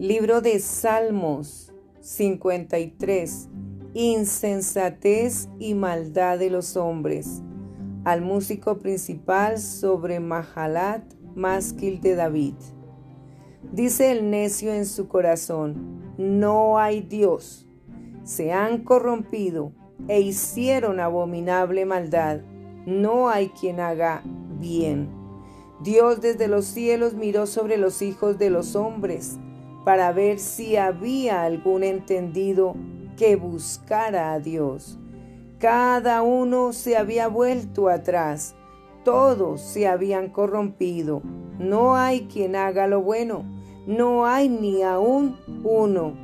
Libro de Salmos 53. Insensatez y maldad de los hombres. Al músico principal sobre Mahalat, másquil de David. Dice el necio en su corazón, no hay Dios. Se han corrompido e hicieron abominable maldad. No hay quien haga bien. Dios desde los cielos miró sobre los hijos de los hombres para ver si había algún entendido que buscara a Dios. Cada uno se había vuelto atrás, todos se habían corrompido. No hay quien haga lo bueno, no hay ni aún uno.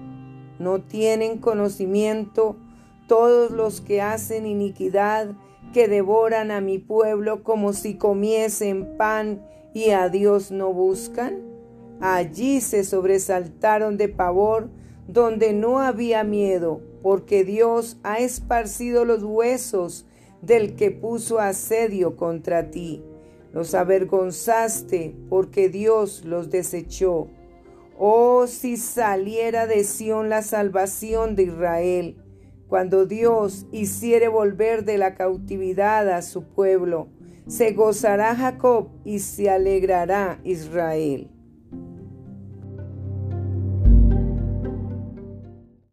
No tienen conocimiento todos los que hacen iniquidad, que devoran a mi pueblo como si comiesen pan y a Dios no buscan. Allí se sobresaltaron de pavor donde no había miedo, porque Dios ha esparcido los huesos del que puso asedio contra ti. Los avergonzaste porque Dios los desechó. Oh, si saliera de Sión la salvación de Israel, cuando Dios hiciere volver de la cautividad a su pueblo, se gozará Jacob y se alegrará Israel.